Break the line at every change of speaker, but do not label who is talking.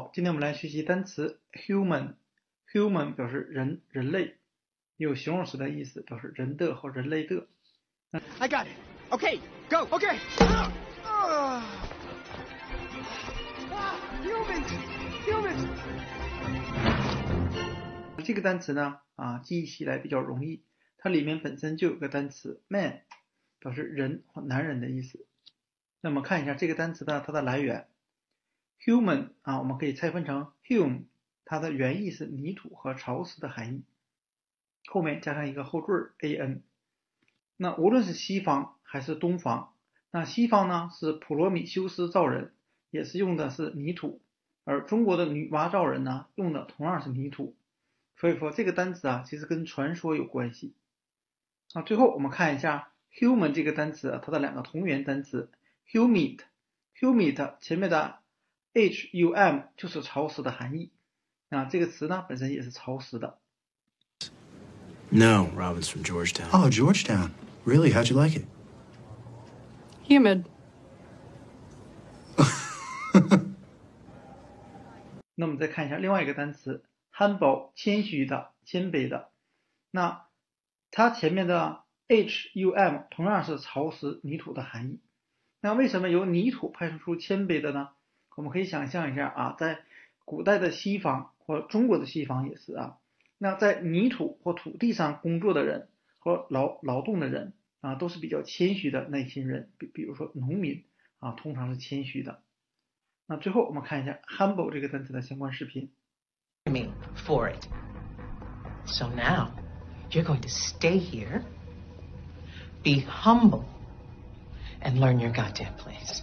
好，今天我们来学习单词 human。human 表示人、人类，也有形容词的意思，表示人的或人类的。
I got it. Okay, go. Okay. Ah, humans, humans.
这个单词呢，啊，记忆起来比较容易，它里面本身就有个单词 man，表示人或男人的意思。那么看一下这个单词的它的来源，human 啊，我们可以拆分成 hum，它的原意是泥土和潮湿的含义，后面加上一个后缀 an。那无论是西方还是东方，那西方呢是普罗米修斯造人，也是用的是泥土，而中国的女娲造人呢用的同样是泥土。所以说这个单词啊，其实跟传说有关系。啊，最后我们看一下 human 这个单词，它的两个同源单词 humid，humid 前面的 hum 就是潮湿的含义。啊，这个词呢本身也是潮湿的。
No, Robin's from Georgetown.
Oh, Georgetown. Really? How'd you like it?
Humid.
那我们再看一下另外一个单词 humble，谦虚的、谦卑的。那它前面的 hum 同样是潮湿、泥土的含义。那为什么由泥土派生出谦卑的呢？我们可以想象一下啊，在古代的西方或中国的西方也是啊。那在泥土或土地上工作的人和劳劳动的人啊，都是比较谦虚的那群人。比比如说农民啊，通常是谦虚的。那最后我们看一下 humble 这个单词的相关视频。
me for it. So now, you're going to stay here, be humble, and learn your goddamn place.